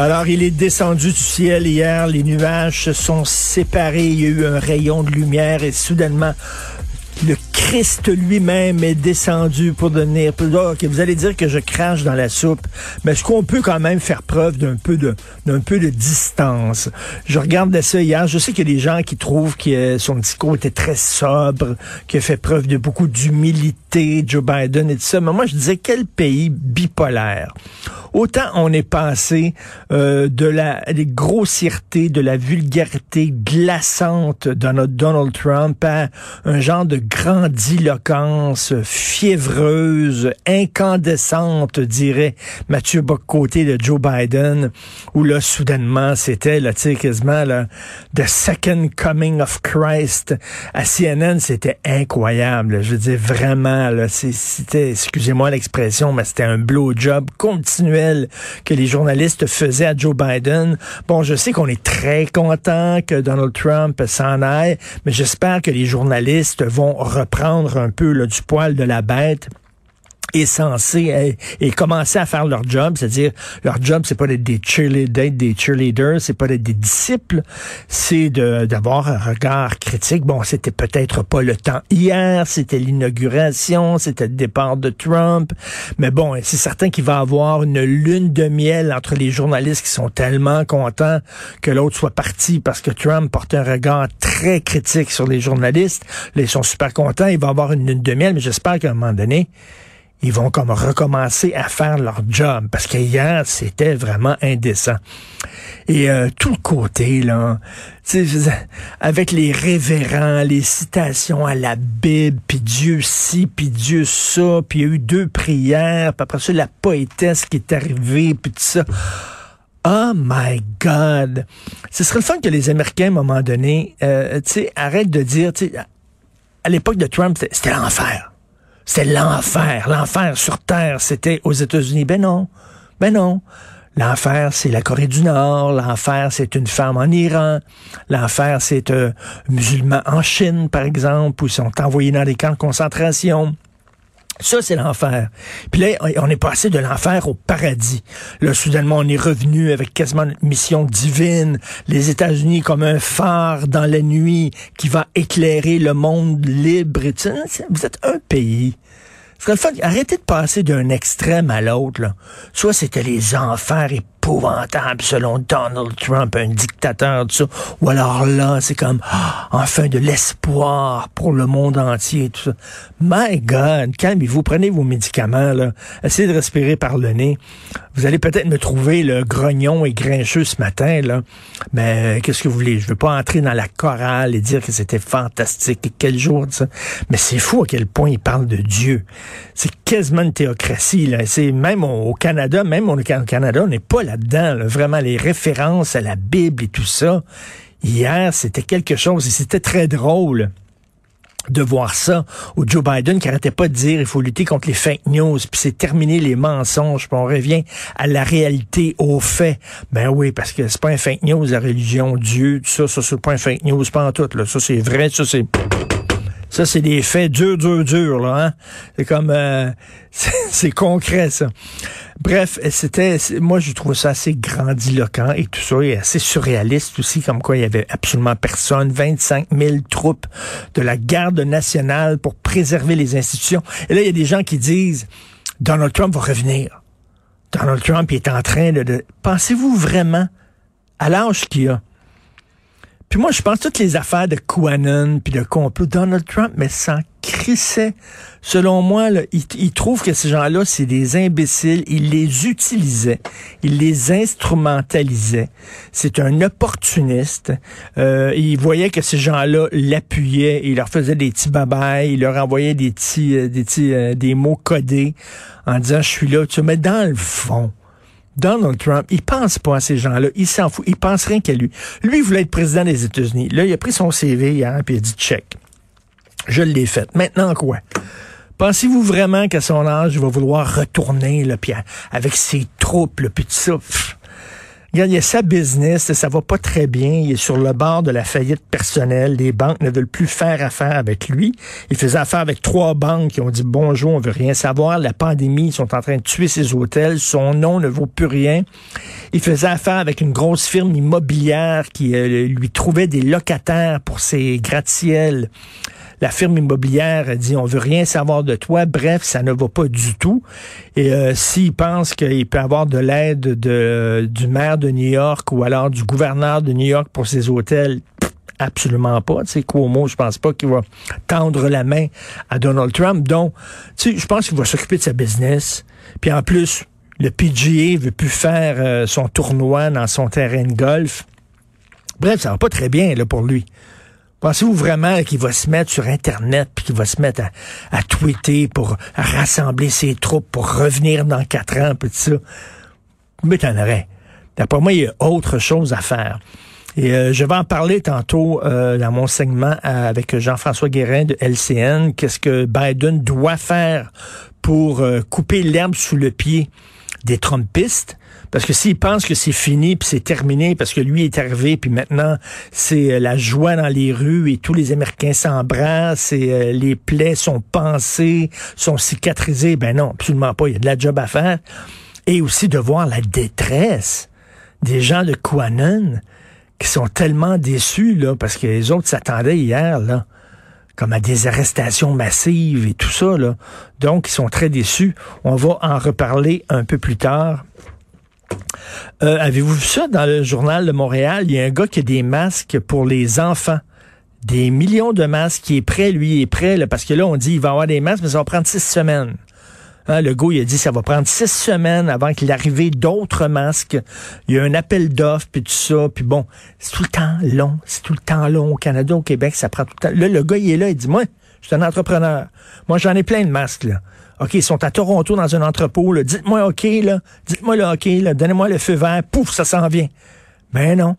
Alors, il est descendu du ciel hier, les nuages se sont séparés, il y a eu un rayon de lumière et soudainement, le Christ lui-même est descendu pour donner. Ok, vous allez dire que je crache dans la soupe, mais est-ce qu'on peut quand même faire preuve d'un peu de d'un peu de distance? Je regardais ça hier. Je sais qu'il y a des gens qui trouvent que son discours était très sobre, qu'il a fait preuve de beaucoup d'humilité, Joe Biden et tout ça. Mais moi, je disais quel pays bipolaire? Autant on est passé euh, de la des grossièretés, de la vulgarité glaçante de notre Donald Trump à un genre de grandiloquence fiévreuse, incandescente, dirait Mathieu Bocoté de Joe Biden, où là, soudainement, c'était, là, tu quasiment, là, The Second Coming of Christ. À CNN, c'était incroyable. Je veux dire, vraiment, là, c'était, excusez-moi l'expression, mais c'était un blowjob continuel que les journalistes faisaient à Joe Biden. Bon, je sais qu'on est très content que Donald Trump s'en aille, mais j'espère que les journalistes vont reprendre un peu là, du poil de la bête est censé et, commencer à faire leur job, c'est-à-dire leur job, c'est pas d'être des cheerleaders, des cheerleaders, c'est pas d'être des disciples, c'est d'avoir un regard critique. Bon, c'était peut-être pas le temps hier, c'était l'inauguration, c'était le départ de Trump, mais bon, c'est certain qu'il va avoir une lune de miel entre les journalistes qui sont tellement contents que l'autre soit parti parce que Trump porte un regard très critique sur les journalistes. Là, ils sont super contents, il va avoir une lune de miel, mais j'espère qu'à un moment donné, ils vont comme recommencer à faire leur job parce que hier c'était vraiment indécent. Et euh, tout le côté là, avec les révérends, les citations à la Bible, puis Dieu ci, puis Dieu ça, puis il y a eu deux prières, puis après ça la poétesse qui est arrivée, puis tout ça. Oh my God! Ce serait le fun que les Américains, à un moment donné, euh, arrêtent de dire, à l'époque de Trump, c'était l'enfer. C'est l'enfer. L'enfer sur Terre, c'était aux États-Unis. Ben non. Ben non. L'enfer, c'est la Corée du Nord. L'enfer, c'est une femme en Iran. L'enfer, c'est un musulman en Chine, par exemple, où ils sont envoyés dans des camps de concentration. Ça, c'est l'enfer. Puis là, on est passé de l'enfer au paradis. Là, soudainement, on est revenu avec quasiment une mission divine. Les États-Unis comme un phare dans la nuit qui va éclairer le monde libre. Vous êtes un pays. Arrêtez de passer d'un extrême à l'autre. Soit c'était les enfers et selon Donald Trump, un dictateur, tout ça. Ou alors là, c'est comme, ah, enfin, de l'espoir pour le monde entier, tout ça. My God, calmez-vous, prenez vos médicaments, là. Essayez de respirer par le nez. Vous allez peut-être me trouver le grognon et grincheux ce matin, là. Mais qu'est-ce que vous voulez? Je veux pas entrer dans la chorale et dire que c'était fantastique. Quel jour, ça. Mais c'est fou à quel point il parle de Dieu. C'est quasiment une théocratie, là. C'est même au Canada, même au Canada, on n'est pas là dedans vraiment les références à la Bible et tout ça. Hier, c'était quelque chose et c'était très drôle de voir ça, où Joe Biden qui arrêtait pas de dire il faut lutter contre les fake news, puis c'est terminer les mensonges, puis on revient à la réalité, aux faits. Ben oui, parce que c'est pas un fake news, la religion, Dieu, tout ça, ça c'est pas un fake news, pas en tout, là. Ça c'est vrai, ça c'est ça, c'est des faits durs, durs, durs, là. Hein? C'est comme... Euh, c'est concret, ça. Bref, c'était... Moi, je trouve ça assez grandiloquent et tout ça, et assez surréaliste aussi, comme quoi il y avait absolument personne. 25 000 troupes de la garde nationale pour préserver les institutions. Et là, il y a des gens qui disent, Donald Trump va revenir. Donald Trump est en train de... de... Pensez-vous vraiment, à l'âge qu'il a, puis moi, je pense toutes les affaires de QAnon puis de complot, Donald Trump, mais sans crissait. Selon moi, là, il, trouve que ces gens-là, c'est des imbéciles. Il les utilisait. Il les instrumentalisait. C'est un opportuniste. Euh, il voyait que ces gens-là l'appuyaient. Il leur faisait des petits babayes. Il leur envoyait des petits, euh, des petits, euh, des mots codés en disant, je suis là. Tu mais dans le fond, Donald Trump, il pense pas à ces gens-là. Il s'en fout. Il pense rien qu'à lui. Lui, il voulait être président des États-Unis. Là, il a pris son CV hier, puis il a dit check. Je l'ai fait. Maintenant quoi? Pensez-vous vraiment qu'à son âge, il va vouloir retourner, là, puis avec ses troupes, puis tout ça? Il y a sa business, ça va pas très bien. Il est sur le bord de la faillite personnelle. Les banques ne veulent plus faire affaire avec lui. Il faisait affaire avec trois banques qui ont dit bonjour, on veut rien savoir. La pandémie, ils sont en train de tuer ses hôtels. Son nom ne vaut plus rien. Il faisait affaire avec une grosse firme immobilière qui euh, lui trouvait des locataires pour ses gratte-ciels. La firme immobilière dit on veut rien savoir de toi. Bref, ça ne va pas du tout. Et euh, s'il pense qu'il peut avoir de l'aide de, du maire de New York ou alors du gouverneur de New York pour ses hôtels, absolument pas. Tu sais, Cuomo, je pense pas qu'il va tendre la main à Donald Trump. Donc, tu sais, je pense qu'il va s'occuper de sa business. Puis en plus, le PGA veut plus faire euh, son tournoi dans son terrain de golf. Bref, ça va pas très bien là pour lui. Pensez-vous vraiment qu'il va se mettre sur Internet puis qu'il va se mettre à, à, tweeter pour rassembler ses troupes pour revenir dans quatre ans puis tout ça? M'étonnerait. D'après moi, il y a autre chose à faire. Et euh, je vais en parler tantôt euh, dans mon segment avec Jean-François Guérin de LCN. Qu'est-ce que Biden doit faire pour euh, couper l'herbe sous le pied des Trumpistes? Parce que s'il pense que c'est fini, puis c'est terminé, parce que lui est arrivé, puis maintenant c'est euh, la joie dans les rues et tous les Américains s'embrassent et euh, les plaies sont pansées, sont cicatrisées, ben non, absolument pas. Il y a de la job à faire. Et aussi de voir la détresse des gens de Quanon qui sont tellement déçus, là, parce que les autres s'attendaient hier, là comme à des arrestations massives et tout ça. Là. Donc, ils sont très déçus. On va en reparler un peu plus tard. Euh, avez-vous vu ça dans le journal de Montréal? Il y a un gars qui a des masques pour les enfants. Des millions de masques qui est prêt, lui, est prêt, là, parce que là, on dit il va avoir des masques, mais ça va prendre six semaines. Hein, le gars, il a dit ça va prendre six semaines avant qu'il arrive d'autres masques. Il y a un appel d'offres, puis tout ça. Puis bon, c'est tout le temps long. C'est tout le temps long au Canada, au Québec, ça prend tout le temps. Là, le gars, il est là, il dit, moi, je suis un entrepreneur. Moi, j'en ai plein de masques, là. OK, ils sont à Toronto dans un entrepôt. Dites-moi OK, là. Dites-moi le OK, là. Donnez-moi le feu vert. Pouf, ça s'en vient. Ben non.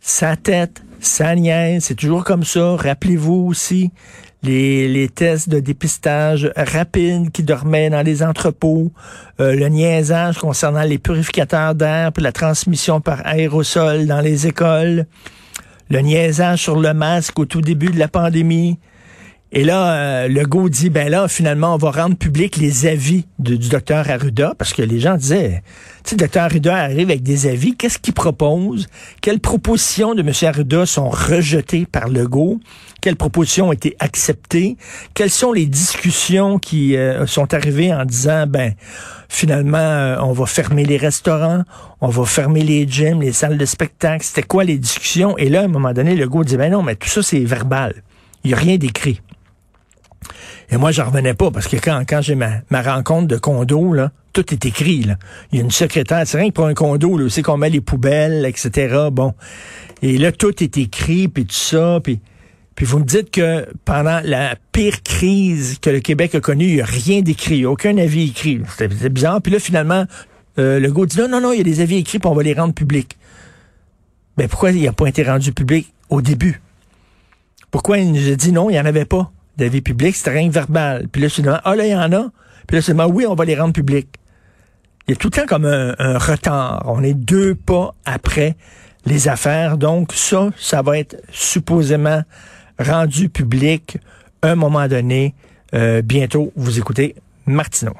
Sa tête, sa niaise, c'est toujours comme ça. Rappelez-vous aussi les, tests de dépistage rapides qui dormaient dans les entrepôts, euh, le niaisage concernant les purificateurs d'air pour la transmission par aérosol dans les écoles, le niaisage sur le masque au tout début de la pandémie, et là, euh, le go dit, ben là, finalement, on va rendre public les avis du docteur Arruda, parce que les gens disaient, tu sais, le docteur Arruda arrive avec des avis, qu'est-ce qu'il propose? Quelles propositions de M. Arruda sont rejetées par le go? Quelles propositions ont été acceptées? Quelles sont les discussions qui euh, sont arrivées en disant, ben, finalement, euh, on va fermer les restaurants, on va fermer les gyms, les salles de spectacle? C'était quoi les discussions? Et là, à un moment donné, le go dit, ben non, mais tout ça, c'est verbal. Il n'y a rien d'écrit. Et moi, j'en revenais pas parce que quand, quand j'ai ma, rencontre de condo, tout est écrit. Il y a une secrétaire, c'est rien que pour un condo, là, c'est qu'on met les poubelles, etc. Bon. Et là, tout est écrit, puis tout ça, puis... Puis vous me dites que pendant la pire crise que le Québec a connue, il n'y a rien d'écrit, aucun avis écrit. C'était bizarre. Puis là, finalement, euh, le gars dit non, non, non, il y a des avis écrits, puis on va les rendre publics. Mais pourquoi il n'a pas été rendu public au début? Pourquoi il nous a dit non, il n'y en avait pas? D'avis public, c'était rien que verbal. Puis là, soudainement, ah là, il y en a. Puis là, soudainement, oui, on va les rendre publics. Il y a tout le temps comme un, un, retard. On est deux pas après les affaires. Donc, ça, ça va être supposément rendu public un moment donné. Euh, bientôt, vous écoutez Martineau.